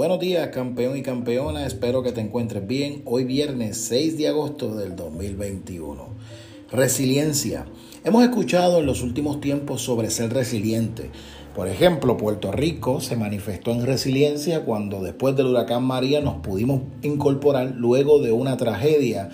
Buenos días, campeón y campeona. Espero que te encuentres bien. Hoy viernes 6 de agosto del 2021. Resiliencia. Hemos escuchado en los últimos tiempos sobre ser resiliente. Por ejemplo, Puerto Rico se manifestó en resiliencia cuando después del huracán María nos pudimos incorporar luego de una tragedia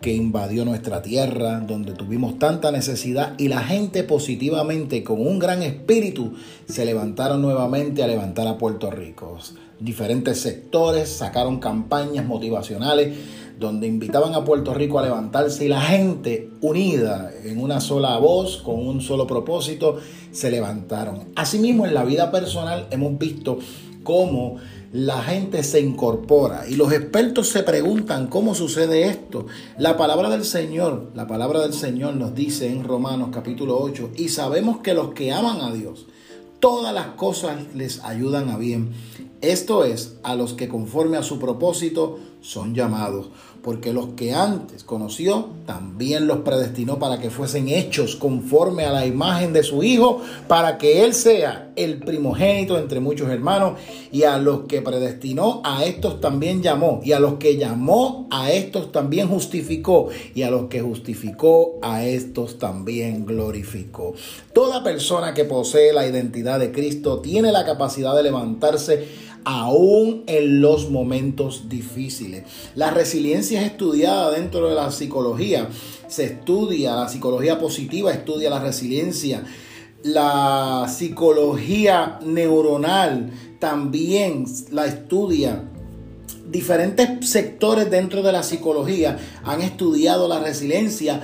que invadió nuestra tierra, donde tuvimos tanta necesidad y la gente positivamente, con un gran espíritu, se levantaron nuevamente a levantar a Puerto Rico. Diferentes sectores sacaron campañas motivacionales donde invitaban a Puerto Rico a levantarse y la gente unida en una sola voz, con un solo propósito, se levantaron. Asimismo, en la vida personal hemos visto cómo la gente se incorpora y los expertos se preguntan cómo sucede esto. La palabra del Señor, la palabra del Señor nos dice en Romanos capítulo 8, y sabemos que los que aman a Dios, todas las cosas les ayudan a bien. Esto es, a los que conforme a su propósito son llamados porque los que antes conoció también los predestinó para que fuesen hechos conforme a la imagen de su Hijo, para que Él sea el primogénito entre muchos hermanos, y a los que predestinó a estos también llamó, y a los que llamó a estos también justificó, y a los que justificó a estos también glorificó. Toda persona que posee la identidad de Cristo tiene la capacidad de levantarse aún en los momentos difíciles. La resiliencia es estudiada dentro de la psicología. Se estudia, la psicología positiva estudia la resiliencia. La psicología neuronal también la estudia. Diferentes sectores dentro de la psicología han estudiado la resiliencia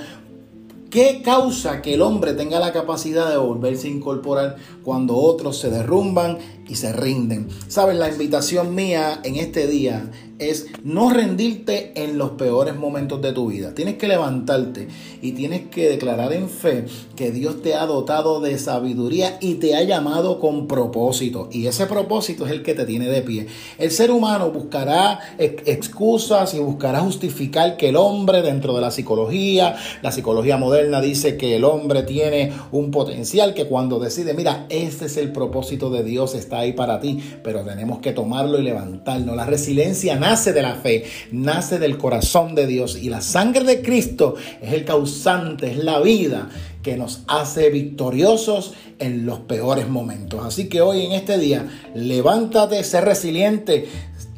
¿Qué causa que el hombre tenga la capacidad de volverse a incorporar cuando otros se derrumban y se rinden? Sabes, la invitación mía en este día es no rendirte en los peores momentos de tu vida. Tienes que levantarte y tienes que declarar en fe que Dios te ha dotado de sabiduría y te ha llamado con propósito. Y ese propósito es el que te tiene de pie. El ser humano buscará excusas y buscará justificar que el hombre dentro de la psicología, la psicología moderna dice que el hombre tiene un potencial que cuando decide, mira, este es el propósito de Dios, está ahí para ti, pero tenemos que tomarlo y levantarnos. La resiliencia nace de la fe, nace del corazón de Dios y la sangre de Cristo es el causante, es la vida que nos hace victoriosos en los peores momentos. Así que hoy en este día, levántate, sé resiliente,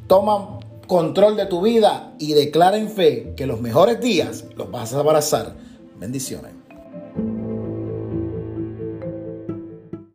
toma control de tu vida y declara en fe que los mejores días los vas a abrazar. Bendiciones.